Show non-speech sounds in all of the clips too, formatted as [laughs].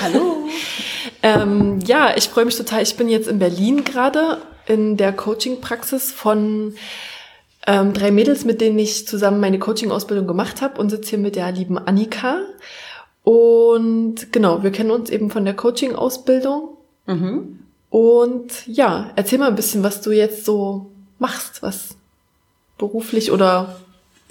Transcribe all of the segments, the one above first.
Hallo. Hallo. ähm, ja, ich freue mich total. Ich bin jetzt in Berlin gerade in der Coaching-Praxis von ähm, drei Mädels, mit denen ich zusammen meine Coaching-Ausbildung gemacht habe und sitze hier mit der lieben Annika. Und genau, wir kennen uns eben von der Coaching-Ausbildung. Mhm. Und ja, erzähl mal ein bisschen, was du jetzt so machst, was beruflich oder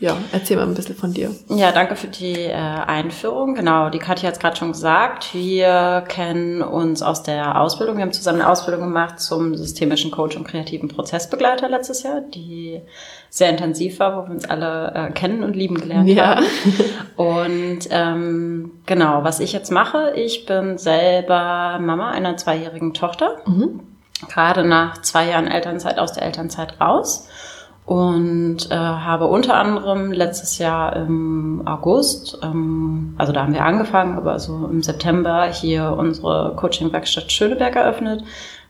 ja, erzähl mal ein bisschen von dir. Ja, danke für die äh, Einführung. Genau, die Katja hat es gerade schon gesagt. Wir kennen uns aus der Ausbildung. Wir haben zusammen eine Ausbildung gemacht zum systemischen Coach und kreativen Prozessbegleiter letztes Jahr, die sehr intensiv war, wo wir uns alle äh, kennen und lieben gelernt ja. haben. [laughs] Und ähm, genau, was ich jetzt mache, ich bin selber Mama einer zweijährigen Tochter. Mhm. Gerade nach zwei Jahren Elternzeit aus der Elternzeit raus und äh, habe unter anderem letztes Jahr im August, ähm, also da haben wir angefangen, aber so im September hier unsere Coaching-Werkstatt Schöneberg eröffnet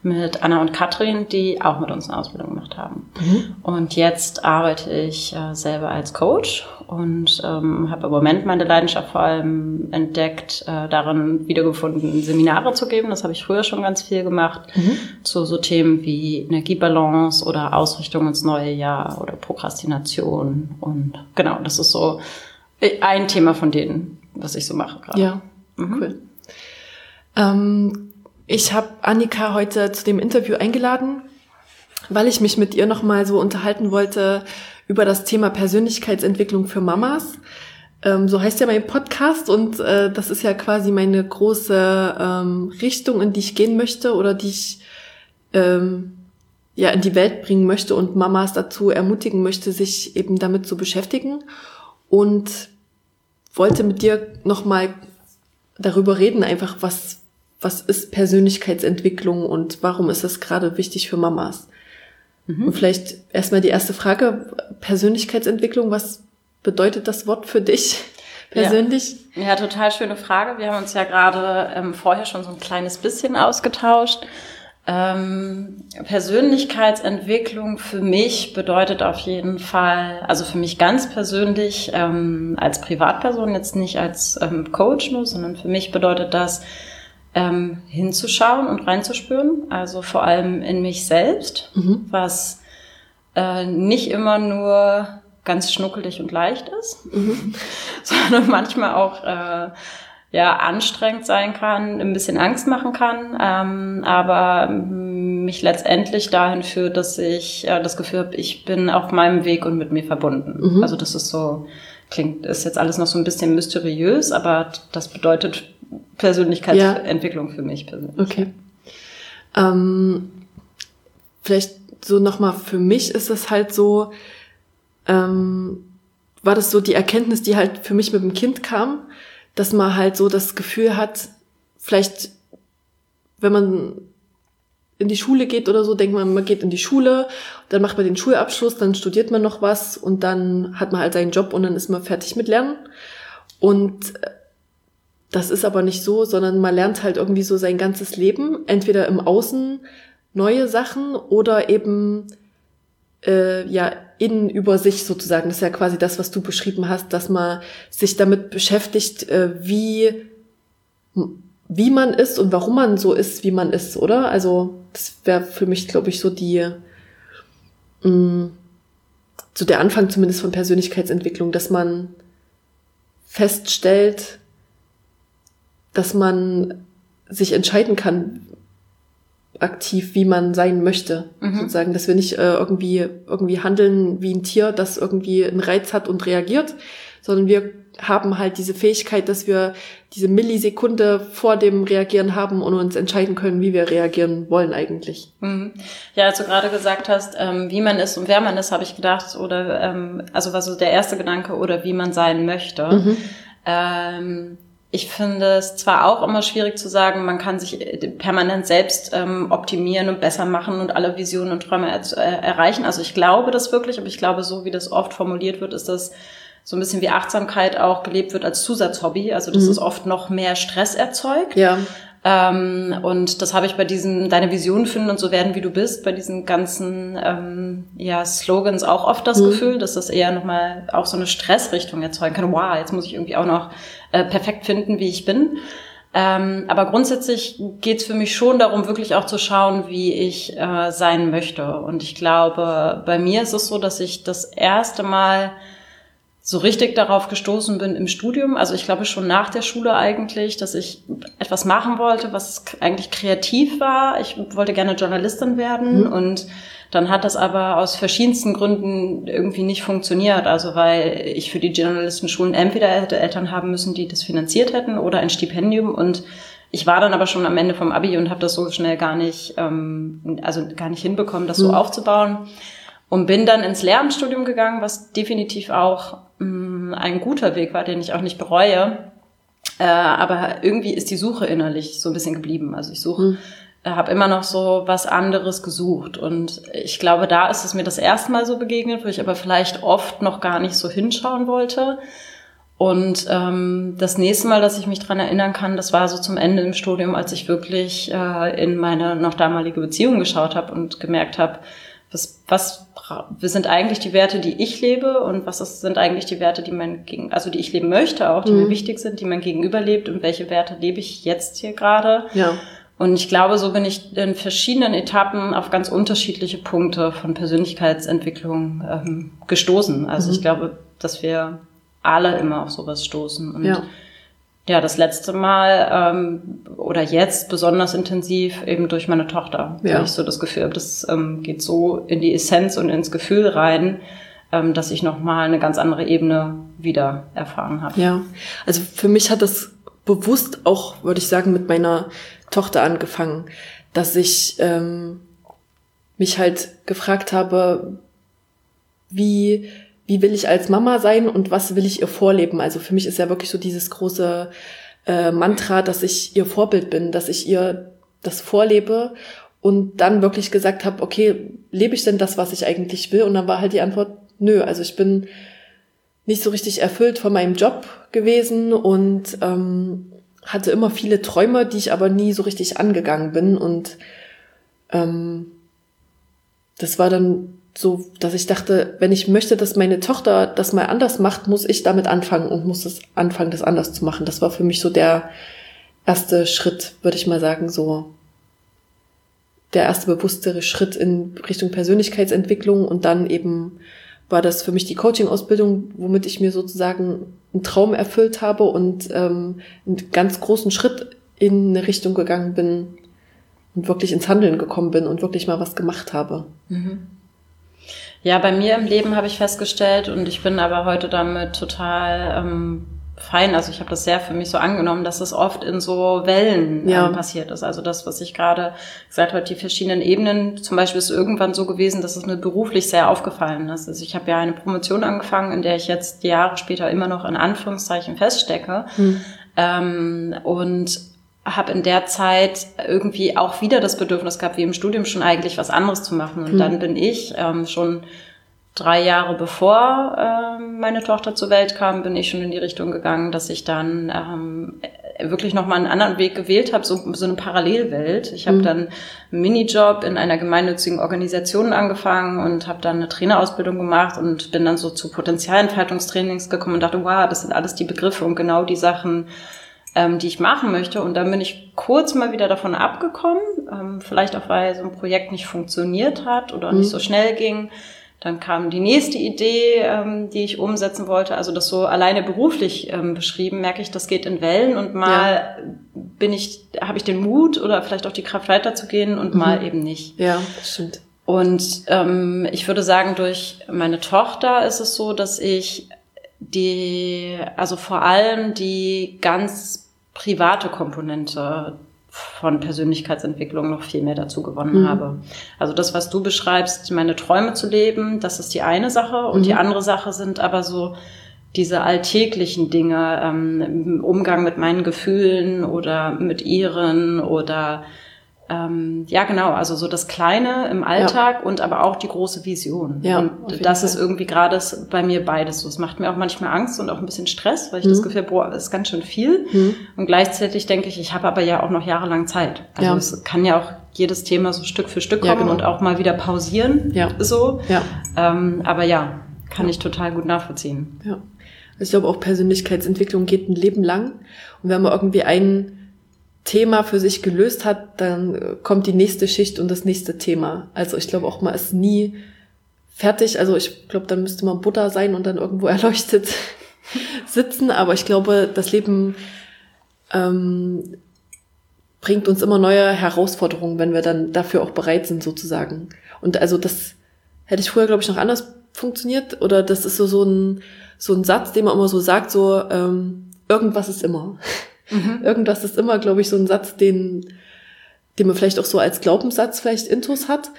mit Anna und Katrin, die auch mit uns eine Ausbildung gemacht haben. Mhm. Und jetzt arbeite ich äh, selber als Coach und ähm, habe im Moment meine Leidenschaft vor allem entdeckt, äh, darin wiedergefunden, Seminare zu geben. Das habe ich früher schon ganz viel gemacht, mhm. zu so Themen wie Energiebalance oder Ausrichtung ins neue Jahr oder Prokrastination. Und genau, das ist so ein Thema von denen, was ich so mache gerade. Ja, mhm. cool. Ähm, ich habe Annika heute zu dem Interview eingeladen, weil ich mich mit ihr nochmal so unterhalten wollte über das Thema Persönlichkeitsentwicklung für Mamas. Ähm, so heißt ja mein Podcast und äh, das ist ja quasi meine große ähm, Richtung, in die ich gehen möchte oder die ich ähm, ja in die Welt bringen möchte und Mamas dazu ermutigen möchte, sich eben damit zu beschäftigen und wollte mit dir nochmal darüber reden, einfach was was ist Persönlichkeitsentwicklung und warum ist das gerade wichtig für Mamas? Mhm. Und vielleicht erstmal die erste Frage, Persönlichkeitsentwicklung, was bedeutet das Wort für dich [laughs] persönlich? Ja, ja total schöne Frage. Wir haben uns ja gerade ähm, vorher schon so ein kleines bisschen ausgetauscht. Ähm, Persönlichkeitsentwicklung für mich bedeutet auf jeden Fall, also für mich ganz persönlich ähm, als Privatperson, jetzt nicht als ähm, Coach nur, sondern für mich bedeutet das, ähm, hinzuschauen und reinzuspüren, also vor allem in mich selbst, mhm. was äh, nicht immer nur ganz schnuckelig und leicht ist, mhm. [laughs] sondern manchmal auch äh, ja anstrengend sein kann, ein bisschen Angst machen kann, ähm, aber mich letztendlich dahin führt, dass ich äh, das Gefühl habe, ich bin auf meinem Weg und mit mir verbunden. Mhm. Also das ist so klingt ist jetzt alles noch so ein bisschen mysteriös, aber das bedeutet Persönlichkeitsentwicklung ja. für mich persönlich. Okay. Ähm, vielleicht so nochmal für mich ist es halt so, ähm, war das so die Erkenntnis, die halt für mich mit dem Kind kam, dass man halt so das Gefühl hat, vielleicht, wenn man in die Schule geht oder so, denkt man, man geht in die Schule, dann macht man den Schulabschluss, dann studiert man noch was und dann hat man halt seinen Job und dann ist man fertig mit Lernen. Und das ist aber nicht so, sondern man lernt halt irgendwie so sein ganzes Leben, entweder im Außen neue Sachen oder eben äh, ja innen über sich sozusagen. Das ist ja quasi das, was du beschrieben hast, dass man sich damit beschäftigt, äh, wie wie man ist und warum man so ist, wie man ist, oder? Also das wäre für mich, glaube ich, so die mh, mm, so der Anfang zumindest von Persönlichkeitsentwicklung, dass man feststellt, dass man sich entscheiden kann, aktiv, wie man sein möchte, mhm. sozusagen, dass wir nicht äh, irgendwie irgendwie handeln wie ein Tier, das irgendwie einen Reiz hat und reagiert, sondern wir haben halt diese Fähigkeit, dass wir diese Millisekunde vor dem Reagieren haben und uns entscheiden können, wie wir reagieren wollen eigentlich. Mhm. Ja, als du gerade gesagt hast, ähm, wie man ist und wer man ist, habe ich gedacht, oder ähm, also war so der erste Gedanke, oder wie man sein möchte. Mhm. Ähm, ich finde es zwar auch immer schwierig zu sagen, man kann sich äh, permanent selbst ähm, optimieren und besser machen und alle Visionen und Träume er äh, erreichen. Also ich glaube das wirklich, aber ich glaube, so wie das oft formuliert wird, ist das so ein bisschen wie Achtsamkeit auch gelebt wird als Zusatzhobby. Also dass mhm. es oft noch mehr Stress erzeugt. Ja. Ähm, und das habe ich bei diesen Deine Vision finden und so werden, wie du bist, bei diesen ganzen ähm, ja, Slogans auch oft das mhm. Gefühl, dass das eher nochmal auch so eine Stressrichtung erzeugen kann. Wow, jetzt muss ich irgendwie auch noch äh, perfekt finden, wie ich bin. Ähm, aber grundsätzlich geht's für mich schon darum, wirklich auch zu schauen, wie ich äh, sein möchte. Und ich glaube, bei mir ist es so, dass ich das erste Mal so richtig darauf gestoßen bin im Studium. Also ich glaube schon nach der Schule eigentlich, dass ich etwas machen wollte, was eigentlich kreativ war. Ich wollte gerne Journalistin werden mhm. und dann hat das aber aus verschiedensten Gründen irgendwie nicht funktioniert. Also weil ich für die Journalistenschulen entweder hätte Eltern haben müssen, die das finanziert hätten oder ein Stipendium und ich war dann aber schon am Ende vom Abi und habe das so schnell gar nicht, ähm, also gar nicht hinbekommen, das so mhm. aufzubauen und bin dann ins Lehramtsstudium gegangen, was definitiv auch mh, ein guter Weg war, den ich auch nicht bereue. Äh, aber irgendwie ist die Suche innerlich so ein bisschen geblieben. Also ich suche, mhm. äh, habe immer noch so was anderes gesucht und ich glaube, da ist es mir das erste Mal so begegnet, wo ich aber vielleicht oft noch gar nicht so hinschauen wollte. Und ähm, das nächste Mal, dass ich mich dran erinnern kann, das war so zum Ende im Studium, als ich wirklich äh, in meine noch damalige Beziehung geschaut habe und gemerkt habe, was, was sind eigentlich die Werte, die ich lebe und was sind eigentlich die Werte, die man gegen, also die ich leben möchte auch, die mhm. mir wichtig sind, die man gegenüber lebt und welche Werte lebe ich jetzt hier gerade. Ja. Und ich glaube, so bin ich in verschiedenen Etappen auf ganz unterschiedliche Punkte von Persönlichkeitsentwicklung ähm, gestoßen. Also mhm. ich glaube, dass wir alle immer auf sowas stoßen. Und ja ja, das letzte Mal ähm, oder jetzt besonders intensiv eben durch meine Tochter. Ja. Weil ich so das Gefühl habe, das ähm, geht so in die Essenz und ins Gefühl rein, ähm, dass ich nochmal eine ganz andere Ebene wieder erfahren habe. Ja, also für mich hat das bewusst auch, würde ich sagen, mit meiner Tochter angefangen, dass ich ähm, mich halt gefragt habe, wie wie will ich als Mama sein und was will ich ihr vorleben. Also für mich ist ja wirklich so dieses große äh, Mantra, dass ich ihr Vorbild bin, dass ich ihr das vorlebe und dann wirklich gesagt habe, okay, lebe ich denn das, was ich eigentlich will? Und dann war halt die Antwort, nö, also ich bin nicht so richtig erfüllt von meinem Job gewesen und ähm, hatte immer viele Träume, die ich aber nie so richtig angegangen bin. Und ähm, das war dann so, dass ich dachte, wenn ich möchte, dass meine Tochter das mal anders macht, muss ich damit anfangen und muss es anfangen, das anders zu machen. Das war für mich so der erste Schritt, würde ich mal sagen, so der erste bewusstere Schritt in Richtung Persönlichkeitsentwicklung und dann eben war das für mich die Coaching-Ausbildung, womit ich mir sozusagen einen Traum erfüllt habe und ähm, einen ganz großen Schritt in eine Richtung gegangen bin und wirklich ins Handeln gekommen bin und wirklich mal was gemacht habe. Mhm. Ja, bei mir im Leben habe ich festgestellt und ich bin aber heute damit total ähm, fein. Also ich habe das sehr für mich so angenommen, dass es oft in so Wellen ja. ähm, passiert ist. Also das, was ich gerade gesagt habe, die verschiedenen Ebenen. Zum Beispiel ist irgendwann so gewesen, dass es mir beruflich sehr aufgefallen ist. Also ich habe ja eine Promotion angefangen, in der ich jetzt Jahre später immer noch in Anführungszeichen feststecke. Hm. Ähm, und habe in der Zeit irgendwie auch wieder das Bedürfnis gehabt, wie im Studium schon eigentlich was anderes zu machen. Und mhm. dann bin ich ähm, schon drei Jahre bevor ähm, meine Tochter zur Welt kam, bin ich schon in die Richtung gegangen, dass ich dann ähm, wirklich nochmal einen anderen Weg gewählt habe, so, so eine Parallelwelt. Ich habe mhm. dann einen Minijob in einer gemeinnützigen Organisation angefangen und habe dann eine Trainerausbildung gemacht und bin dann so zu Potenzialentfaltungstrainings gekommen und dachte, wow, das sind alles die Begriffe und genau die Sachen, ähm, die ich machen möchte. Und dann bin ich kurz mal wieder davon abgekommen, ähm, vielleicht auch weil so ein Projekt nicht funktioniert hat oder mhm. nicht so schnell ging. Dann kam die nächste Idee, ähm, die ich umsetzen wollte. Also das so alleine beruflich ähm, beschrieben, merke ich, das geht in Wellen und mal ja. bin ich, habe ich den Mut oder vielleicht auch die Kraft weiterzugehen und mhm. mal eben nicht. Ja, stimmt. Und ähm, ich würde sagen, durch meine Tochter ist es so, dass ich die, also vor allem die ganz private Komponente von Persönlichkeitsentwicklung noch viel mehr dazu gewonnen mhm. habe. Also das, was du beschreibst, meine Träume zu leben, das ist die eine Sache. Und mhm. die andere Sache sind aber so diese alltäglichen Dinge, ähm, im Umgang mit meinen Gefühlen oder mit ihren oder ähm, ja genau, also so das Kleine im Alltag ja. und aber auch die große Vision. Ja, und das Fall. ist irgendwie gerade bei mir beides so. Es macht mir auch manchmal Angst und auch ein bisschen Stress, weil ich mhm. das Gefühl, boah, das ist ganz schön viel. Mhm. Und gleichzeitig denke ich, ich habe aber ja auch noch jahrelang Zeit. Also ja. es kann ja auch jedes Thema so Stück für Stück kommen ja, genau. und auch mal wieder pausieren. Ja. So. Ja. Ähm, aber ja, kann ich total gut nachvollziehen. Ja. Also ich glaube auch Persönlichkeitsentwicklung geht ein Leben lang. Und wenn man irgendwie ein Thema für sich gelöst hat, dann kommt die nächste Schicht und das nächste Thema. Also ich glaube auch, man ist nie fertig. Also ich glaube, dann müsste man Buddha sein und dann irgendwo [laughs] erleuchtet sitzen. Aber ich glaube, das Leben ähm, bringt uns immer neue Herausforderungen, wenn wir dann dafür auch bereit sind, sozusagen. Und also das hätte ich früher, glaube ich, noch anders funktioniert. Oder das ist so, so ein, so ein Satz, den man immer so sagt, so, ähm, irgendwas ist immer. [laughs] Mhm. Irgendwas ist immer, glaube ich, so ein Satz, den, den man vielleicht auch so als Glaubenssatz vielleicht intus hat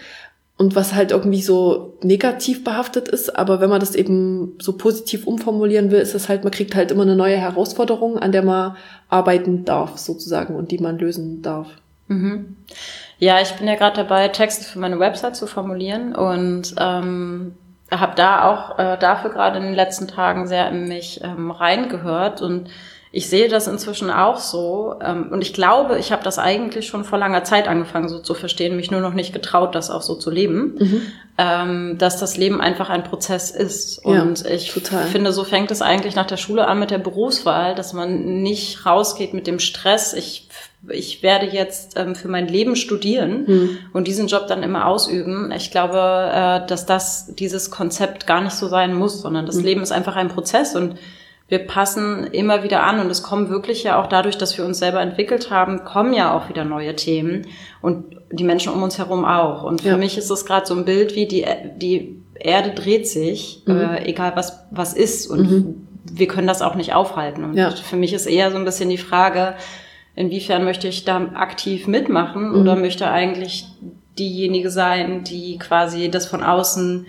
und was halt irgendwie so negativ behaftet ist. Aber wenn man das eben so positiv umformulieren will, ist es halt, man kriegt halt immer eine neue Herausforderung, an der man arbeiten darf, sozusagen, und die man lösen darf. Mhm. Ja, ich bin ja gerade dabei, Texte für meine Website zu formulieren und ähm, habe da auch äh, dafür gerade in den letzten Tagen sehr in mich ähm, reingehört und ich sehe das inzwischen auch so ähm, und ich glaube, ich habe das eigentlich schon vor langer Zeit angefangen so zu verstehen, mich nur noch nicht getraut, das auch so zu leben, mhm. ähm, dass das Leben einfach ein Prozess ist. Und ja, ich total. finde, so fängt es eigentlich nach der Schule an mit der Berufswahl, dass man nicht rausgeht mit dem Stress. Ich ich werde jetzt ähm, für mein Leben studieren mhm. und diesen Job dann immer ausüben. Ich glaube, äh, dass das dieses Konzept gar nicht so sein muss, sondern das mhm. Leben ist einfach ein Prozess und wir passen immer wieder an und es kommen wirklich ja auch dadurch, dass wir uns selber entwickelt haben, kommen ja auch wieder neue Themen und die Menschen um uns herum auch. Und für ja. mich ist es gerade so ein Bild wie die, die Erde dreht sich, mhm. äh, egal was, was ist und mhm. wir können das auch nicht aufhalten. Und ja. für mich ist eher so ein bisschen die Frage, inwiefern möchte ich da aktiv mitmachen mhm. oder möchte eigentlich diejenige sein, die quasi das von außen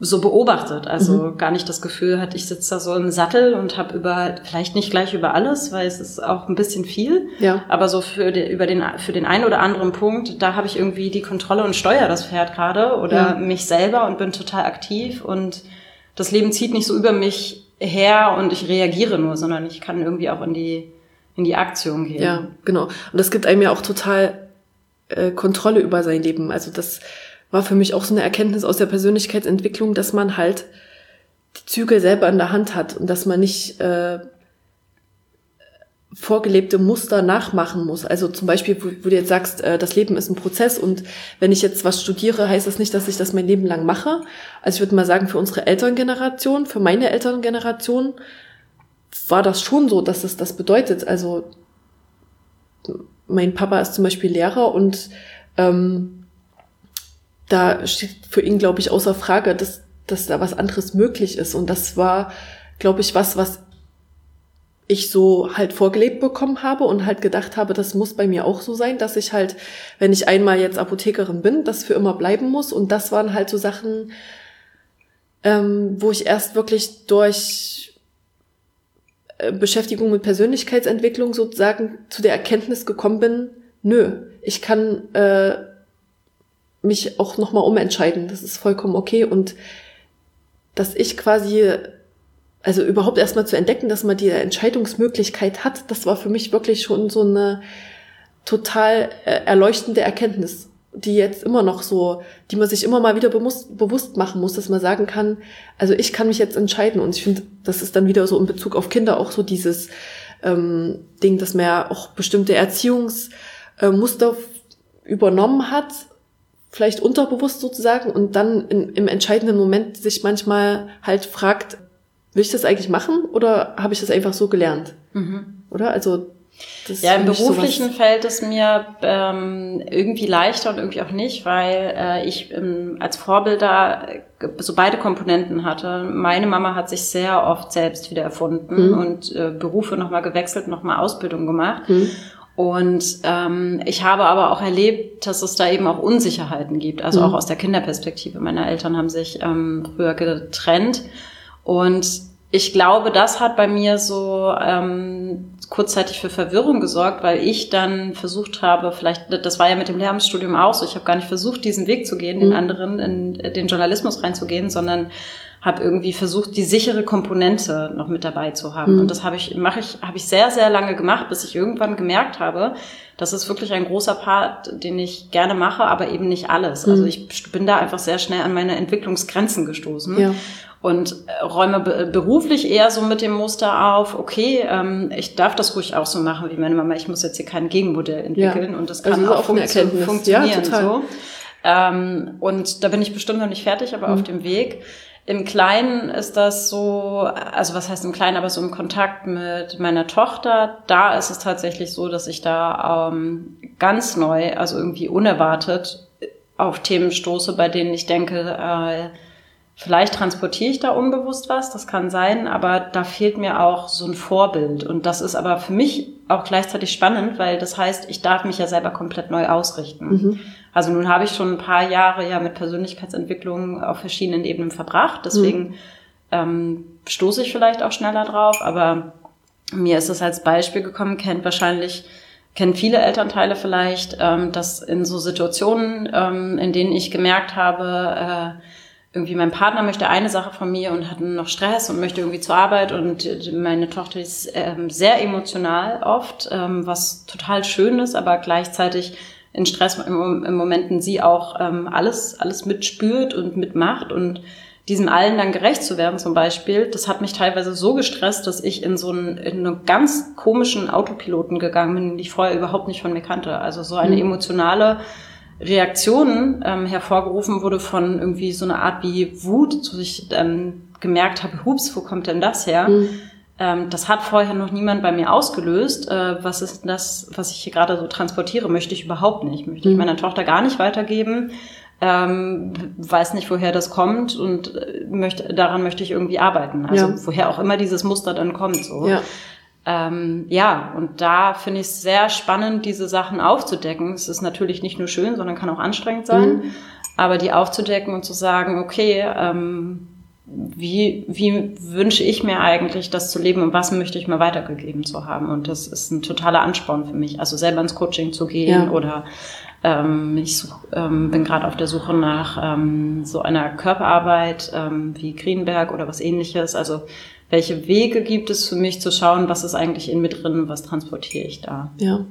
so beobachtet. Also mhm. gar nicht das Gefühl hat, ich sitze da so im Sattel und habe über, vielleicht nicht gleich über alles, weil es ist auch ein bisschen viel, ja. aber so für, die, über den, für den einen oder anderen Punkt, da habe ich irgendwie die Kontrolle und steuere das Pferd gerade oder ja. mich selber und bin total aktiv und das Leben zieht nicht so über mich her und ich reagiere nur, sondern ich kann irgendwie auch in die, in die Aktion gehen. Ja, genau. Und das gibt einem ja auch total äh, Kontrolle über sein Leben. Also das war für mich auch so eine Erkenntnis aus der Persönlichkeitsentwicklung, dass man halt die Zügel selber in der Hand hat und dass man nicht äh, vorgelebte Muster nachmachen muss. Also zum Beispiel, wo, wo du jetzt sagst, äh, das Leben ist ein Prozess und wenn ich jetzt was studiere, heißt das nicht, dass ich das mein Leben lang mache. Also ich würde mal sagen, für unsere Elterngeneration, für meine Elterngeneration war das schon so, dass es das bedeutet. Also mein Papa ist zum Beispiel Lehrer und ähm, da steht für ihn, glaube ich, außer Frage, dass, dass da was anderes möglich ist. Und das war, glaube ich, was, was ich so halt vorgelebt bekommen habe und halt gedacht habe, das muss bei mir auch so sein, dass ich halt, wenn ich einmal jetzt Apothekerin bin, das für immer bleiben muss. Und das waren halt so Sachen, ähm, wo ich erst wirklich durch äh, Beschäftigung mit Persönlichkeitsentwicklung sozusagen zu der Erkenntnis gekommen bin, nö, ich kann äh, mich auch nochmal umentscheiden. Das ist vollkommen okay. Und dass ich quasi, also überhaupt erstmal zu entdecken, dass man die Entscheidungsmöglichkeit hat, das war für mich wirklich schon so eine total äh, erleuchtende Erkenntnis, die jetzt immer noch so, die man sich immer mal wieder bewusst, machen muss, dass man sagen kann, also ich kann mich jetzt entscheiden. Und ich finde, das ist dann wieder so in Bezug auf Kinder auch so dieses ähm, Ding, dass man ja auch bestimmte Erziehungsmuster übernommen hat vielleicht unterbewusst sozusagen und dann in, im entscheidenden Moment sich manchmal halt fragt, will ich das eigentlich machen oder habe ich das einfach so gelernt? Mhm. Oder? Also das ja, im beruflichen sowas. fällt es mir ähm, irgendwie leichter und irgendwie auch nicht, weil äh, ich ähm, als Vorbilder äh, so beide Komponenten hatte. Meine Mama hat sich sehr oft selbst wieder erfunden mhm. und äh, Berufe nochmal gewechselt, nochmal Ausbildung gemacht. Mhm. Und ähm, ich habe aber auch erlebt, dass es da eben auch Unsicherheiten gibt, also mhm. auch aus der Kinderperspektive. Meine Eltern haben sich ähm, früher getrennt und ich glaube, das hat bei mir so ähm, kurzzeitig für Verwirrung gesorgt, weil ich dann versucht habe, vielleicht, das war ja mit dem Lehramtsstudium auch so, ich habe gar nicht versucht, diesen Weg zu gehen, den mhm. anderen, in den Journalismus reinzugehen, sondern habe irgendwie versucht, die sichere Komponente noch mit dabei zu haben. Mhm. Und das habe ich, mache ich, habe ich sehr, sehr lange gemacht, bis ich irgendwann gemerkt habe, das ist wirklich ein großer Part, den ich gerne mache, aber eben nicht alles. Also mhm. Also ich bin da einfach sehr schnell an meine Entwicklungsgrenzen gestoßen. Ja und äh, räume beruflich eher so mit dem Muster auf, okay, ähm, ich darf das ruhig auch so machen wie meine Mama, ich muss jetzt hier kein Gegenmodell entwickeln ja. und das kann also auch fun funktionieren. Ja, so. Ähm, und da bin ich bestimmt noch nicht fertig, aber mhm. auf dem Weg. Im Kleinen ist das so, also was heißt im Kleinen, aber so im Kontakt mit meiner Tochter, da ist es tatsächlich so, dass ich da ähm, ganz neu, also irgendwie unerwartet auf Themen stoße, bei denen ich denke, äh, Vielleicht transportiere ich da unbewusst was, das kann sein, aber da fehlt mir auch so ein Vorbild. Und das ist aber für mich auch gleichzeitig spannend, weil das heißt, ich darf mich ja selber komplett neu ausrichten. Mhm. Also nun habe ich schon ein paar Jahre ja mit Persönlichkeitsentwicklung auf verschiedenen Ebenen verbracht, deswegen mhm. ähm, stoße ich vielleicht auch schneller drauf, aber mir ist es als Beispiel gekommen, kennt wahrscheinlich kennen viele Elternteile vielleicht, ähm, dass in so Situationen, ähm, in denen ich gemerkt habe, äh, irgendwie mein Partner möchte eine Sache von mir und hat noch Stress und möchte irgendwie zur Arbeit und meine Tochter ist ähm, sehr emotional oft, ähm, was total schön ist, aber gleichzeitig in Stress im, im Momenten sie auch ähm, alles, alles mitspürt und mitmacht und diesem allen dann gerecht zu werden zum Beispiel, das hat mich teilweise so gestresst, dass ich in so einen, in einen ganz komischen Autopiloten gegangen bin, den ich vorher überhaupt nicht von mir kannte. Also so eine mhm. emotionale Reaktionen ähm, hervorgerufen wurde von irgendwie so einer Art wie Wut, so ich ähm, gemerkt habe, hups, wo kommt denn das her? Mhm. Ähm, das hat vorher noch niemand bei mir ausgelöst. Äh, was ist das, was ich hier gerade so transportiere? Möchte ich überhaupt nicht. Möchte ich mhm. meiner Tochter gar nicht weitergeben. Ähm, weiß nicht, woher das kommt und äh, möchte, daran möchte ich irgendwie arbeiten. Also ja. woher auch immer dieses Muster dann kommt. So. Ja. Ähm, ja, und da finde ich es sehr spannend, diese Sachen aufzudecken. Es ist natürlich nicht nur schön, sondern kann auch anstrengend sein. Mhm. Aber die aufzudecken und zu sagen, okay, ähm, wie, wie wünsche ich mir eigentlich, das zu leben und was möchte ich mir weitergegeben zu haben? Und das ist ein totaler Ansporn für mich, also selber ins Coaching zu gehen ja. oder ähm, ich such, ähm, bin gerade auf der Suche nach ähm, so einer Körperarbeit ähm, wie Greenberg oder was ähnliches. Also welche Wege gibt es für mich zu schauen, was ist eigentlich in mir drin, was transportiere ich da? Ja.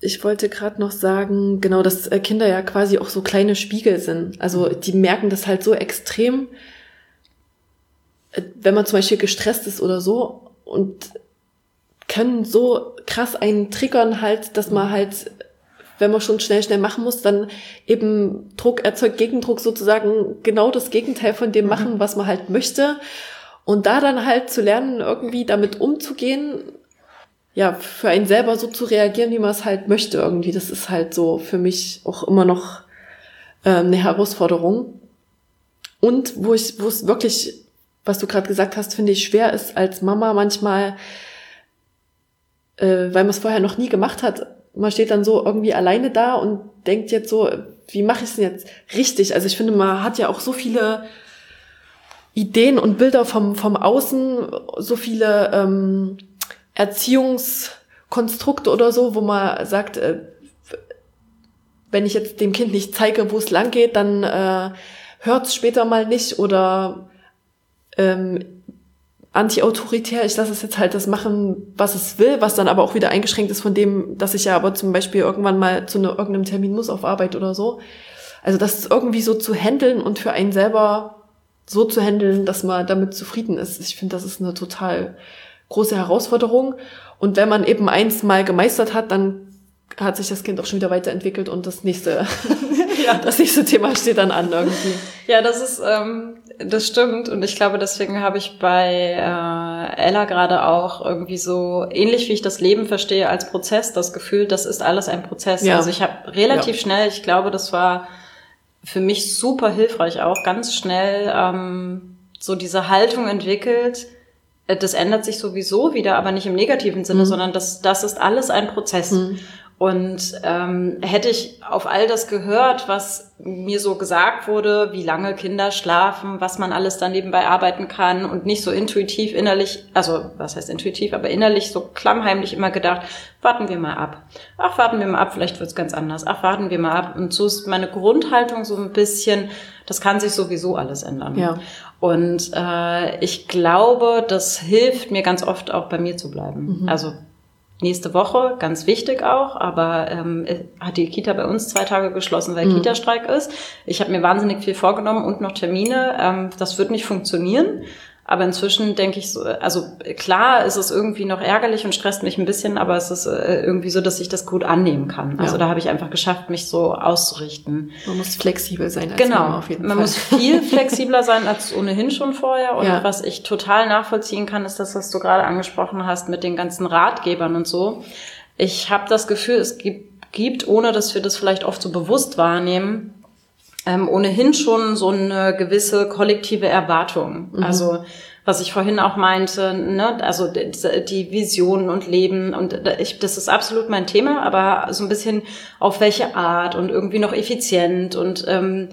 Ich wollte gerade noch sagen, genau, dass äh, Kinder ja quasi auch so kleine Spiegel sind. Also die merken das halt so extrem, äh, wenn man zum Beispiel gestresst ist oder so und können so krass einen triggern halt, dass man halt wenn man schon schnell, schnell machen muss, dann eben Druck erzeugt Gegendruck sozusagen genau das Gegenteil von dem mhm. machen, was man halt möchte. Und da dann halt zu lernen, irgendwie damit umzugehen, ja, für einen selber so zu reagieren, wie man es halt möchte irgendwie. Das ist halt so für mich auch immer noch äh, eine Herausforderung. Und wo ich, wo es wirklich, was du gerade gesagt hast, finde ich schwer ist als Mama manchmal, äh, weil man es vorher noch nie gemacht hat, man steht dann so irgendwie alleine da und denkt jetzt so, wie mache ich es denn jetzt richtig? Also ich finde, man hat ja auch so viele Ideen und Bilder vom, vom Außen, so viele ähm, Erziehungskonstrukte oder so, wo man sagt, äh, wenn ich jetzt dem Kind nicht zeige, wo es lang geht, dann äh, hört es später mal nicht oder ähm, anti-autoritär, ich lasse es jetzt halt das machen, was es will, was dann aber auch wieder eingeschränkt ist von dem, dass ich ja aber zum Beispiel irgendwann mal zu ne, irgendeinem Termin muss auf Arbeit oder so. Also das irgendwie so zu handeln und für einen selber so zu handeln, dass man damit zufrieden ist. Ich finde, das ist eine total große Herausforderung. Und wenn man eben eins mal gemeistert hat, dann hat sich das Kind auch schon wieder weiterentwickelt und das nächste, [laughs] [laughs] ja. das nächste Thema steht dann an irgendwie. Ja, das ist, ähm, das stimmt. Und ich glaube, deswegen habe ich bei äh, Ella gerade auch irgendwie so, ähnlich wie ich das Leben verstehe als Prozess, das Gefühl, das ist alles ein Prozess. Ja. Also ich habe relativ ja. schnell, ich glaube, das war für mich super hilfreich auch, ganz schnell ähm, so diese Haltung entwickelt. Äh, das ändert sich sowieso wieder, aber nicht im negativen Sinne, mhm. sondern das, das ist alles ein Prozess. Mhm. Und ähm, hätte ich auf all das gehört, was mir so gesagt wurde, wie lange Kinder schlafen, was man alles dann nebenbei arbeiten kann und nicht so intuitiv innerlich, also was heißt intuitiv, aber innerlich so klammheimlich immer gedacht, warten wir mal ab. Ach, warten wir mal ab, vielleicht wird's ganz anders. Ach, warten wir mal ab. Und so ist meine Grundhaltung so ein bisschen, das kann sich sowieso alles ändern. Ja. Und äh, ich glaube, das hilft mir ganz oft auch bei mir zu bleiben. Mhm. Also nächste Woche, ganz wichtig auch, aber ähm, hat die Kita bei uns zwei Tage geschlossen, weil Mhm. Kita-Streik ist. Ich habe mir wahnsinnig viel vorgenommen und noch Termine. Ähm, das wird nicht funktionieren. Aber inzwischen denke ich so, also klar ist es irgendwie noch ärgerlich und stresst mich ein bisschen, aber es ist äh, irgendwie so, dass ich das gut annehmen kann. Also Ja. da habe ich einfach geschafft, mich so auszurichten. Man muss flexibel sein als Genau, Mama auf jeden man Fall. muss viel flexibler sein als ohnehin schon vorher. Und Ja. was ich total nachvollziehen kann, ist das, was du gerade angesprochen hast mit den ganzen Ratgebern und so. Ich habe das Gefühl, es gibt, gibt, ohne dass wir das vielleicht oft so bewusst wahrnehmen, ähm, ohnehin schon so eine gewisse kollektive Erwartung. Also was ich vorhin auch meinte, ne, also die, die Visionen und Leben und ich, das ist absolut mein Thema, aber so ein bisschen auf welche Art und irgendwie noch effizient und ähm,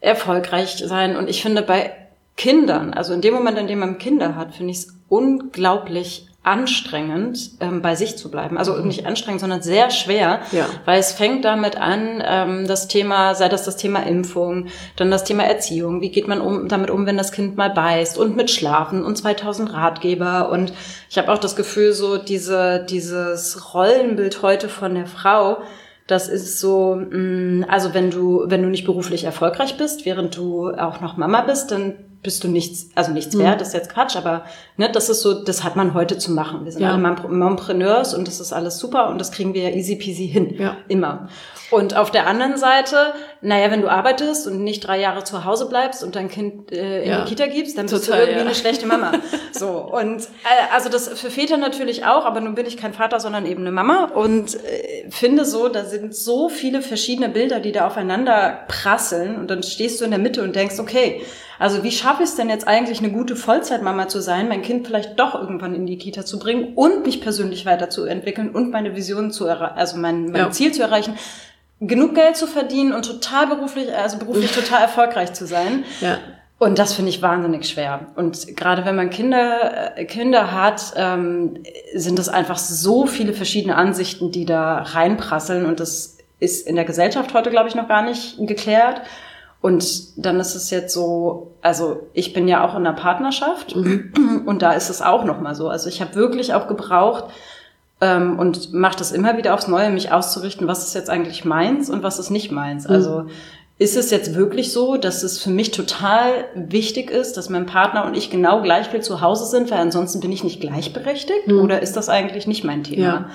erfolgreich sein. Und ich finde bei Kindern, also in dem Moment, in dem man Kinder hat, finde ich es unglaublich anstrengend, ähm, bei sich zu bleiben. Also nicht anstrengend, sondern sehr schwer, Ja. weil es fängt damit an, ähm, das Thema, sei das das Thema Impfung, dann das Thema Erziehung, wie geht man um, damit um, wenn das Kind mal beißt? Und mit Schlafen und 2000 Ratgeber. Und ich habe auch das Gefühl, so diese, dieses Rollenbild heute von der Frau, das ist so, mh, also wenn du, wenn du nicht beruflich erfolgreich bist, während du auch noch Mama bist, dann bist du nichts, also nichts wert, das ist jetzt Quatsch, aber ne, das ist so, das hat man heute zu machen. Wir sind Ja. alle Mom- Mompreneurs und das ist alles super und das kriegen wir ja easy peasy hin. Ja. Immer. Und auf der anderen Seite, naja, wenn du arbeitest und nicht drei Jahre zu Hause bleibst und dein Kind äh, in Ja. die Kita gibst, dann bist Total, du irgendwie ja. eine schlechte Mama. [laughs] So. Und äh, also das für Väter natürlich auch, aber nun bin ich kein Vater, sondern eben eine Mama und äh, finde so, da sind so viele verschiedene Bilder, die da aufeinander prasseln und dann stehst du in der Mitte und denkst, okay, also wie schaffe ich es denn jetzt eigentlich, eine gute Vollzeitmama zu sein, mein Kind vielleicht doch irgendwann in die Kita zu bringen und mich persönlich weiterzuentwickeln und meine Vision zu erreichen, also mein, mein Ja. Ziel zu erreichen, genug Geld zu verdienen und total beruflich, also beruflich total erfolgreich zu sein. Ja. Und das finde ich wahnsinnig schwer. Und gerade wenn man Kinder, äh, Kinder hat, ähm, sind das einfach so viele verschiedene Ansichten, die da reinprasseln. Und das ist in der Gesellschaft heute, glaube ich, noch gar nicht geklärt. Und dann ist es jetzt so, also ich bin ja auch in einer Partnerschaft [clears throat] und da ist es auch nochmal so. Also ich habe wirklich auch gebraucht ähm, und mache das immer wieder aufs Neue, mich auszurichten, was ist jetzt eigentlich meins und was ist nicht meins. Also ist es jetzt wirklich so, dass es für mich total wichtig ist, dass mein Partner und ich genau gleich viel zu Hause sind, weil ansonsten bin ich nicht gleichberechtigt? Oder ist das eigentlich nicht mein Thema? Ja.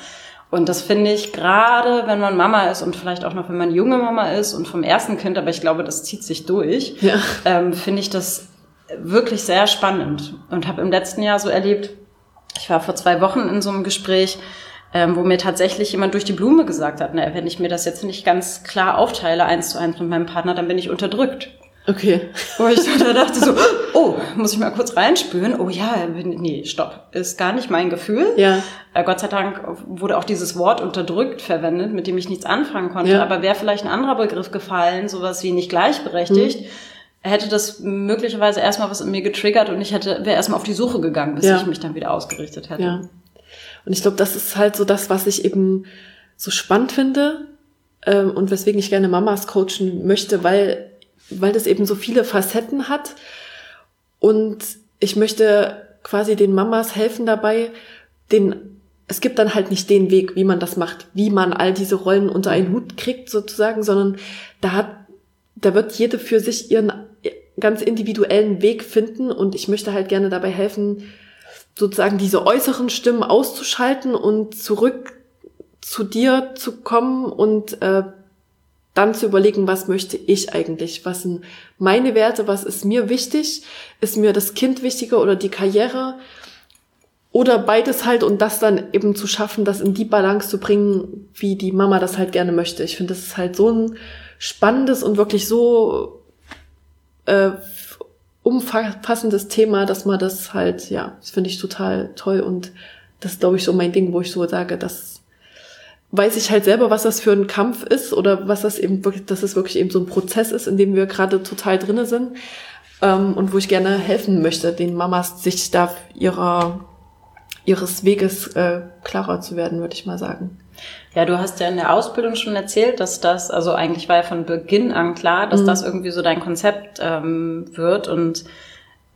Und das finde ich gerade, wenn man Mama ist und vielleicht auch noch, wenn man junge Mama ist und vom ersten Kind, aber ich glaube, das zieht sich durch, Ja. ähm, finde ich das wirklich sehr spannend und habe im letzten Jahr so erlebt, ich war vor zwei Wochen in so einem Gespräch, ähm, wo mir tatsächlich jemand durch die Blume gesagt hat, na, wenn ich mir das jetzt nicht ganz klar aufteile, eins zu eins mit meinem Partner, dann bin ich unterdrückt. Okay. Wo ich da dachte so, oh, muss ich mal kurz reinspüren. Oh ja, nee, stopp, ist gar nicht mein Gefühl. Ja. Äh, Gott sei Dank wurde auch dieses Wort unterdrückt verwendet, mit dem ich nichts anfangen konnte. Ja. Aber wäre vielleicht ein anderer Begriff gefallen, sowas wie nicht gleichberechtigt, Hm. hätte das möglicherweise erstmal was in mir getriggert und ich hätte wäre erstmal auf die Suche gegangen, bis Ja. ich mich dann wieder ausgerichtet hätte. Ja. Und ich glaube, das ist halt so das, was ich eben so spannend finde ähm, und weswegen ich gerne Mamas coachen möchte, weil, weil das eben so viele Facetten hat. Und ich möchte quasi den Mamas helfen dabei, den, es gibt dann halt nicht den Weg, wie man das macht, wie man all diese Rollen unter einen Hut kriegt sozusagen, sondern da hat, da wird jede für sich ihren ganz individuellen Weg finden und ich möchte halt gerne dabei helfen, sozusagen diese äußeren Stimmen auszuschalten und zurück zu dir zu kommen und äh, dann zu überlegen, was möchte ich eigentlich? Was sind meine Werte? Was ist mir wichtig? Ist mir das Kind wichtiger oder die Karriere? Oder beides halt und das dann eben zu schaffen, das in die Balance zu bringen, wie die Mama das halt gerne möchte. Ich finde, das ist halt so ein spannendes und wirklich so äh, umfassendes Thema, dass man das halt, ja, das finde ich total toll und das ist, glaube ich, so mein Ding, wo ich so sage, das weiß ich halt selber, was das für ein Kampf ist oder was das eben wirklich, dass es wirklich eben so ein Prozess ist, in dem wir gerade total drinne sind ähm, und wo ich gerne helfen möchte, den Mamas sich da ihrer ihres Weges äh, klarer zu werden, würde ich mal sagen. Ja, du hast ja in der Ausbildung schon erzählt, dass das, also eigentlich war ja von Beginn an klar, dass mhm. das irgendwie so dein Konzept ähm, wird und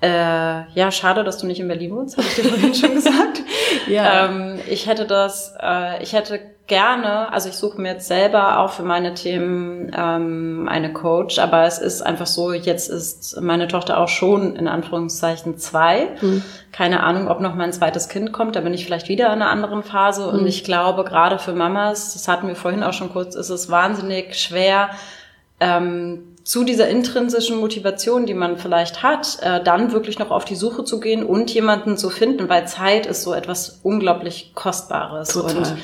äh, ja, schade, dass du nicht in Berlin wohnst, habe ich dir vorhin schon [laughs] gesagt. ja. Ähm, ich hätte das, äh, ich hätte gerne, also ich suche mir jetzt selber auch für meine Themen ähm, eine Coach, aber es ist einfach so, jetzt ist meine Tochter auch schon in Anführungszeichen zwei. Mhm. Keine Ahnung, ob noch mein zweites Kind kommt, da bin ich vielleicht wieder in einer anderen Phase. Mhm. Und ich glaube, gerade für Mamas, das hatten wir vorhin auch schon kurz, ist es wahnsinnig schwer, ähm, zu dieser intrinsischen Motivation, die man vielleicht hat, äh, dann wirklich noch auf die Suche zu gehen und jemanden zu finden, weil Zeit ist so etwas unglaublich Kostbares. Total. Und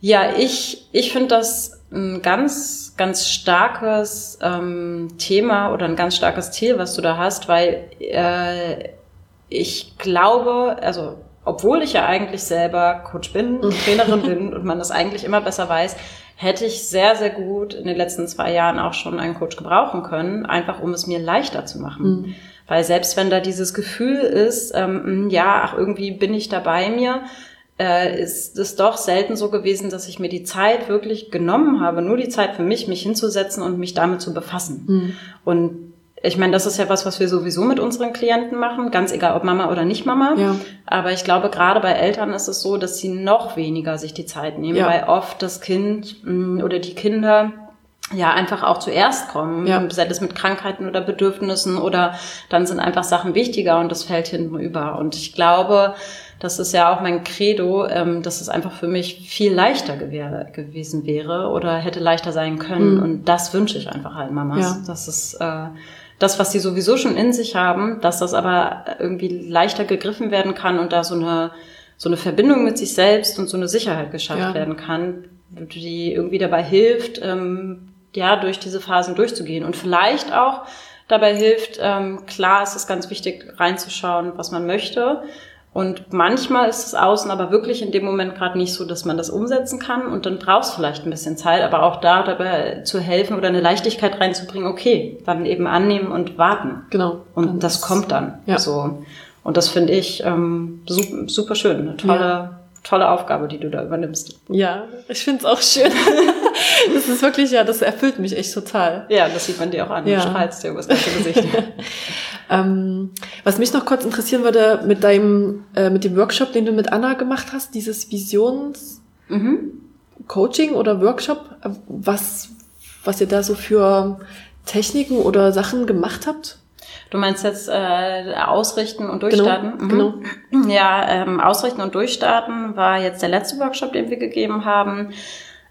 ja, ich, ich finde das ein ganz, ganz starkes ähm, Thema oder ein ganz starkes Ziel, was du da hast, weil äh, ich glaube, also obwohl ich ja eigentlich selber Coach bin, [laughs] Trainerin bin und man das eigentlich immer besser weiß, hätte ich sehr, sehr gut in den letzten zwei Jahren auch schon einen Coach gebrauchen können, einfach um es mir leichter zu machen. Mhm. Weil selbst wenn da dieses Gefühl ist, ähm, ja, ach, irgendwie bin ich da bei mir, äh, ist es doch selten so gewesen, dass ich mir die Zeit wirklich genommen habe, nur die Zeit für mich, mich hinzusetzen und mich damit zu befassen. Mhm. Und ich meine, das ist ja was, was wir sowieso mit unseren Klienten machen, ganz egal ob Mama oder nicht Mama. Ja. Aber ich glaube, gerade bei Eltern ist es so, dass sie noch weniger sich die Zeit nehmen, ja. weil oft das Kind mm, oder die Kinder ja einfach auch zuerst kommen, ja. sei es mit Krankheiten oder Bedürfnissen oder dann sind einfach Sachen wichtiger und das fällt hinten über. Und ich glaube, das ist ja auch mein Credo, ähm, dass es einfach für mich viel leichter gewesen wäre oder hätte leichter sein können. Mhm. Und das wünsche ich einfach halt Mamas. Ja. Das ist äh, das, was sie sowieso schon in sich haben, dass das aber irgendwie leichter gegriffen werden kann und da so eine, so eine Verbindung mit sich selbst und so eine Sicherheit geschafft ja. werden kann, die irgendwie dabei hilft, ähm, ja, durch diese Phasen durchzugehen und vielleicht auch dabei hilft, ähm, klar ist es ganz wichtig reinzuschauen, was man möchte und manchmal ist es außen aber wirklich in dem Moment gerade nicht so, dass man das umsetzen kann und dann brauchst du vielleicht ein bisschen Zeit, aber auch da dabei zu helfen oder eine Leichtigkeit reinzubringen, okay, dann eben annehmen und warten. Genau. Und das kommt dann. Ja. So. Und das finde ich ähm, super, schön. Eine tolle, ja tolle Aufgabe, die du da übernimmst. Ja, ich finde es auch schön. [laughs] das ist wirklich, ja, das erfüllt mich echt total. Ja, das sieht man dir auch an. Ja. Du strahlst dir über das ganze Gesicht. [laughs] ähm, was mich noch kurz interessieren würde, mit deinem, äh, mit dem Workshop, den du mit Anna gemacht hast, dieses Visions mhm. Coaching oder Workshop, was, was ihr da so für Techniken oder Sachen gemacht habt? Du meinst jetzt äh, Ausrichten und Durchstarten? Genau. Mhm. genau. Ja, ähm, Ausrichten und Durchstarten war jetzt der letzte Workshop, den wir gegeben haben.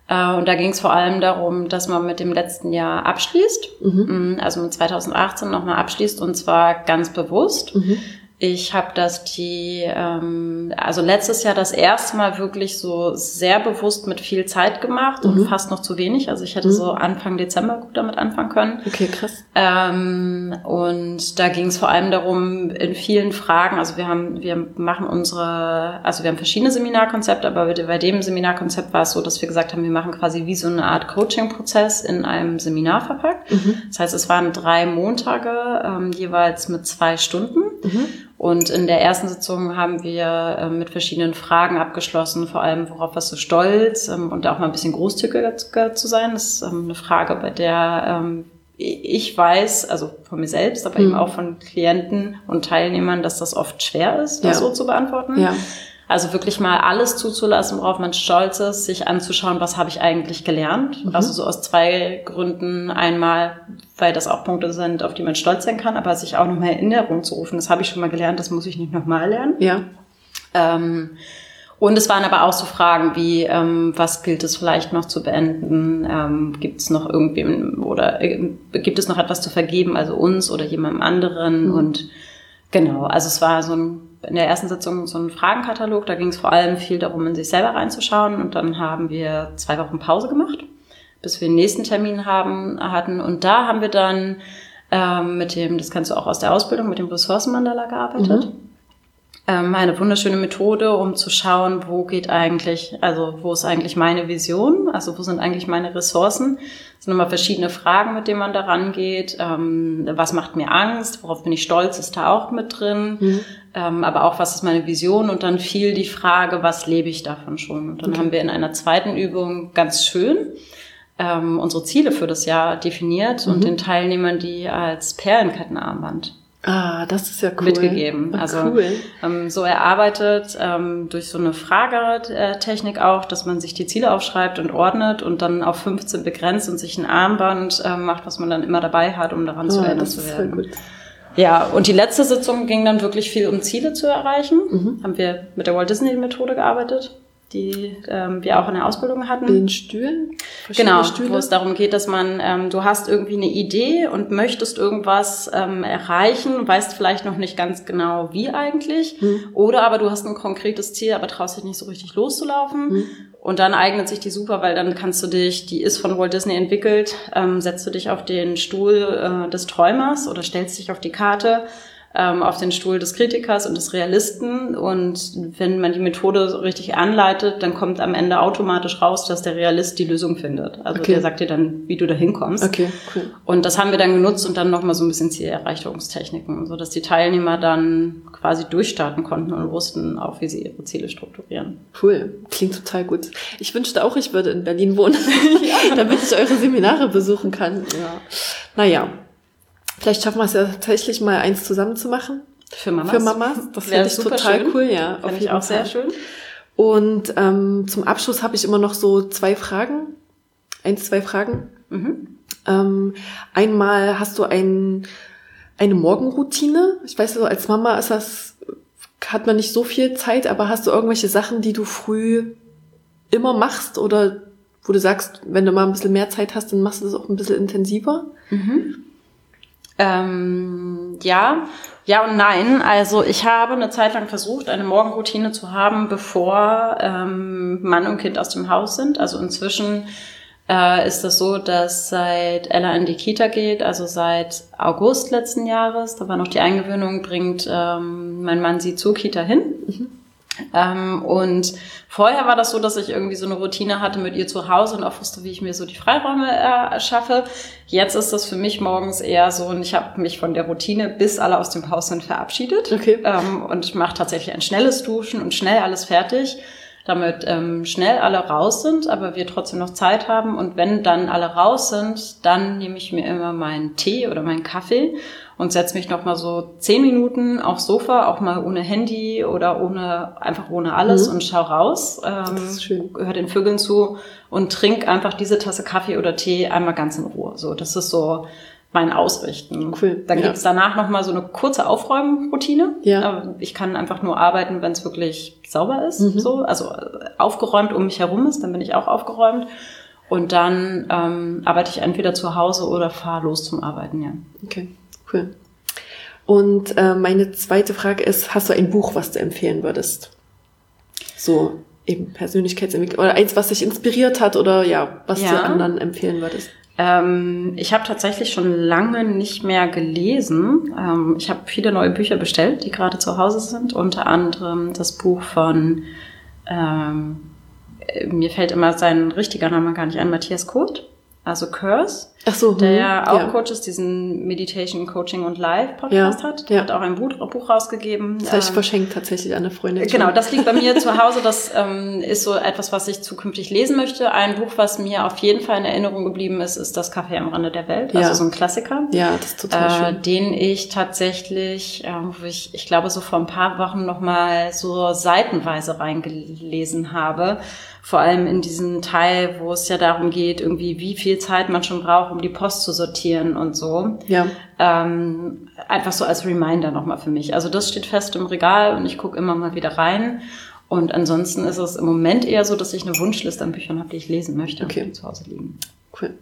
Äh, und da ging es vor allem darum, dass man mit dem letzten Jahr abschließt, mhm. Mm, also mit 2018 nochmal abschließt und zwar ganz bewusst. Mhm. Ich habe das die, ähm, also letztes Jahr das erste Mal wirklich so sehr bewusst mit viel Zeit gemacht mhm. und fast noch zu wenig. Also ich hätte mhm. so Anfang Dezember gut damit anfangen können. Okay, krass. Ähm, und da ging es vor allem darum, in vielen Fragen, also wir haben, wir machen unsere, also wir haben verschiedene Seminarkonzepte, aber bei dem Seminarkonzept war es so, dass wir gesagt haben, wir machen quasi wie so eine Art Coaching-Prozess in einem Seminar verpackt. Mhm. Das heißt, es waren drei Montage, ähm, jeweils mit zwei Stunden. Und in der ersten Sitzung haben wir äh, mit verschiedenen Fragen abgeschlossen, vor allem worauf warst du stolz ähm, und auch mal ein bisschen großzügiger zu sein. Das ist ähm, eine Frage, bei der ähm, ich weiß, also von mir selbst, aber mhm. eben auch von Klienten und Teilnehmern, dass das oft schwer ist, das ja. so zu beantworten. Ja. Also wirklich mal alles zuzulassen, worauf man stolz ist, sich anzuschauen, was habe ich eigentlich gelernt. Mhm. Also so aus zwei Gründen. Einmal, weil das auch Punkte sind, auf die man stolz sein kann, aber sich auch nochmal Erinnerung zu rufen. Das habe ich schon mal gelernt, das muss ich nicht nochmal lernen. Ja. Ähm, und es waren aber auch so Fragen wie, ähm, was gilt es vielleicht noch zu beenden? Ähm, gibt es noch irgendwem oder äh, gibt es noch etwas zu vergeben, also uns oder jemandem anderen? Mhm. Und genau, also es war so ein in der ersten Sitzung so einen Fragenkatalog. Da ging es vor allem viel darum, in sich selber reinzuschauen. Und dann haben wir zwei Wochen Pause gemacht, bis wir den nächsten Termin haben, hatten. Und da haben wir dann ähm, mit dem, das kannst du auch aus der Ausbildung, mit dem Ressourcenmandala gearbeitet. Mhm. Ähm, eine wunderschöne Methode, um zu schauen, wo geht eigentlich, also wo ist eigentlich meine Vision, also wo sind eigentlich meine Ressourcen. Es sind immer verschiedene Fragen, mit denen man da rangeht. Ähm, was macht mir Angst? Worauf bin ich stolz? Ist da auch mit drin. Mhm. Ähm, aber auch, was ist meine Vision? Und dann fiel die Frage, was lebe ich davon schon? Und dann okay. haben wir in einer zweiten Übung ganz schön ähm, unsere Ziele für das Jahr definiert mhm. und den Teilnehmern die als Perlenkettenarmband Ah, das ist ja cool. Mitgegeben. Ah, also cool. ähm, so erarbeitet ähm, durch so eine Fragetechnik auch, dass man sich die Ziele aufschreibt und ordnet und dann auf 15 begrenzt und sich ein Armband äh, macht, was man dann immer dabei hat, um daran oh, zu erinnern zu werden. Voll gut. Ja, und die letzte Sitzung ging dann wirklich viel um Ziele zu erreichen. Mhm. Haben wir mit der Walt Disney Methode gearbeitet die ähm, wir auch in der Ausbildung hatten. Den Stühlen? Genau, Stühle? wo es darum geht, dass man, ähm, du hast irgendwie eine Idee und möchtest irgendwas ähm, erreichen, weißt vielleicht noch nicht ganz genau, wie eigentlich. Hm. Oder aber du hast ein konkretes Ziel, aber traust dich nicht so richtig loszulaufen. Hm. Und dann eignet sich die super, weil dann kannst du dich, die ist von Walt Disney entwickelt, ähm, setzt du dich auf den Stuhl äh, des Träumers oder stellst dich auf die Karte ähm, auf den Stuhl des Kritikers und des Realisten. Und wenn man die Methode richtig anleitet, dann kommt am Ende automatisch raus, dass der Realist die Lösung findet. Also okay. der sagt dir dann, wie du da hinkommst. Okay, cool. Und das haben wir dann genutzt und dann nochmal so ein bisschen Zielerreichungstechniken, so dass die Teilnehmer dann quasi durchstarten konnten und wussten auch, wie sie ihre Ziele strukturieren. Cool. Klingt total gut. Ich wünschte auch, ich würde in Berlin wohnen, [laughs] damit ich eure Seminare besuchen kann. Ja. Naja, Vielleicht schaffen wir es ja tatsächlich mal eins zusammen zu machen. Für Mamas. Für Mamas. Das finde ich total schön. cool, ja. Finde ich auch Fall. sehr schön. Und ähm, zum Abschluss habe ich immer noch so zwei Fragen. Eins, zwei Fragen. Mhm. Ähm, einmal hast du ein, eine Morgenroutine. Ich weiß so, als Mama ist das, hat man nicht so viel Zeit, aber hast du irgendwelche Sachen, die du früh immer machst oder wo du sagst, wenn du mal ein bisschen mehr Zeit hast, dann machst du das auch ein bisschen intensiver? Mhm. Ähm, ja, ja und nein. Also ich habe eine Zeit lang versucht, eine Morgenroutine zu haben, bevor ähm, Mann und Kind aus dem Haus sind. Also inzwischen äh, ist das so, dass seit Ella in die Kita geht, also seit August letzten Jahres, da war noch die Eingewöhnung, bringt ähm, mein Mann sie zur Kita hin. Mhm. Ähm, und vorher war das so, dass ich irgendwie so eine Routine hatte mit ihr zu Hause und auch wusste, wie ich mir so die Freiräume äh, schaffe. Jetzt ist das für mich morgens eher so, und ich habe mich von der Routine, bis alle aus dem Haus sind, verabschiedet. Okay. Ähm, und ich mache tatsächlich ein schnelles Duschen und schnell alles fertig damit ähm, schnell alle raus sind, aber wir trotzdem noch Zeit haben. Und wenn dann alle raus sind, dann nehme ich mir immer meinen Tee oder meinen Kaffee und setze mich noch mal so zehn Minuten aufs Sofa, auch mal ohne Handy oder ohne einfach ohne alles mhm. und schau raus, ähm, hör den Vögeln zu und trink einfach diese Tasse Kaffee oder Tee einmal ganz in Ruhe. So, das ist so mein Ausrichten. Cool. Dann ja. gibt's danach noch mal so eine kurze Aufräumroutine. Ja. Ich kann einfach nur arbeiten, wenn es wirklich sauber ist, mhm. so also aufgeräumt um mich herum ist, dann bin ich auch aufgeräumt. Und dann ähm, arbeite ich entweder zu Hause oder fahre los zum Arbeiten, ja. Okay. Cool. Und äh, meine zweite Frage ist, hast du ein Buch, was du empfehlen würdest? So eben Persönlichkeitsentwicklung oder eins, was dich inspiriert hat oder ja, was ja. du anderen empfehlen würdest? Ähm, ich habe tatsächlich schon lange nicht mehr gelesen. Ähm, ich habe viele neue Bücher bestellt, die gerade zu Hause sind. Unter anderem das Buch von, ähm, mir fällt immer sein richtiger Name gar nicht ein, Matthias Kurt also Curse, Ach so, der hm, ja auch ja. Coaches diesen Meditation, Coaching und Live Podcast ja, hat. Der ja. hat auch ein Buch, Buch rausgegeben. Das habe ich ähm, verschenkt tatsächlich an eine Freundin. Genau, das liegt bei mir zu Hause. Das ähm, ist so etwas, was ich zukünftig lesen möchte. Ein Buch, was mir auf jeden Fall in Erinnerung geblieben ist, ist das Café am Rande der Welt. Also so ein Klassiker. Ja, das ist total äh, schön. Den ich tatsächlich, äh, wo ich, ich glaube, so vor ein paar Wochen nochmal so seitenweise reingelesen habe vor allem in diesem Teil, wo es ja darum geht, irgendwie, wie viel Zeit man schon braucht, um die Post zu sortieren und so. Ja. Ähm, einfach so als Reminder nochmal für mich. Also das steht fest im Regal und ich gucke immer mal wieder rein. Und ansonsten ist es im Moment eher so, dass ich eine Wunschliste an Büchern habe, die ich lesen möchte, okay. die zu Hause liegen. Cool.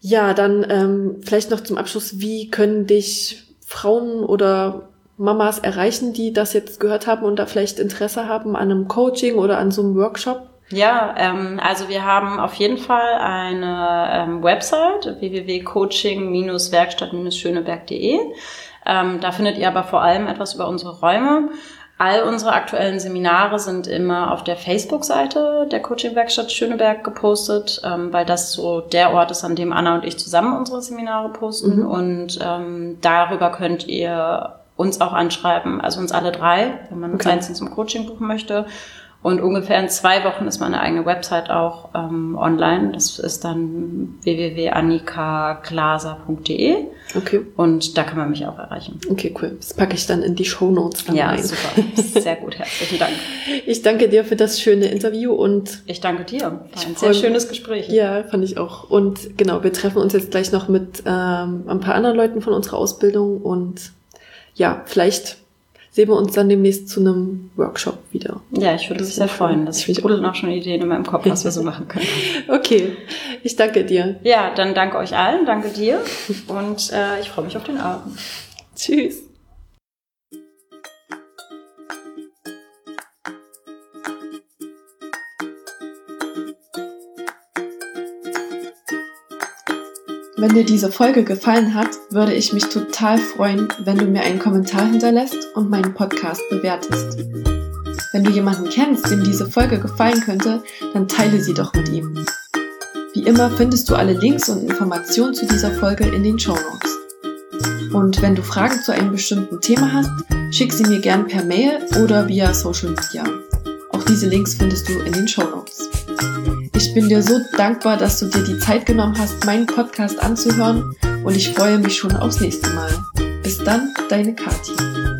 Ja, dann ähm, vielleicht noch zum Abschluss, wie können dich Frauen oder Mamas erreichen, die das jetzt gehört haben und da vielleicht Interesse haben an einem Coaching oder an so einem Workshop? Ja, ähm, also wir haben auf jeden Fall eine ähm, Website www.coaching-werkstatt-schöneberg.de. Ähm, da findet ihr aber vor allem etwas über unsere Räume. All unsere aktuellen Seminare sind immer auf der Facebook-Seite der Coaching-Werkstatt Schöneberg gepostet, ähm, weil das so der Ort ist, an dem Anna und ich zusammen unsere Seminare posten. Mhm. Und ähm, darüber könnt ihr uns auch anschreiben, also uns alle drei, wenn man uns okay. einzeln zum Coaching buchen möchte. Und ungefähr in zwei Wochen ist meine eigene Website auch ähm, online. Das ist dann www.annikaglaser.de. Okay. Und da kann man mich auch erreichen. Okay, cool. Das packe ich dann in die Show Notes dann Ja, rein. super. [laughs] Sehr gut. Herzlichen Dank. Ich danke dir für das schöne Interview und ich danke dir. War ein sehr schönes Gespräch. Ja, fand ich auch. Und genau, wir treffen uns jetzt gleich noch mit ähm, ein paar anderen Leuten von unserer Ausbildung und ja, vielleicht sehen wir uns dann demnächst zu einem Workshop wieder. Ja, ich würde mich sehr freuen. Das ich sprudeln auch schon Ideen in meinem Kopf, was wir so machen können. [laughs] okay, ich danke dir. Ja, dann danke euch allen, danke dir und äh, ich freue mich auf den Abend. Tschüss. Wenn dir diese Folge gefallen hat, würde ich mich total freuen, wenn du mir einen Kommentar hinterlässt und meinen Podcast bewertest. Wenn du jemanden kennst, dem diese Folge gefallen könnte, dann teile sie doch mit ihm. Wie immer findest du alle Links und Informationen zu dieser Folge in den Show Notes. Und wenn du Fragen zu einem bestimmten Thema hast, schick sie mir gern per Mail oder via Social Media. Auch diese Links findest du in den Show Notes. Ich bin dir so dankbar, dass du dir die Zeit genommen hast, meinen Podcast anzuhören und ich freue mich schon aufs nächste Mal. Bis dann, deine Kathi.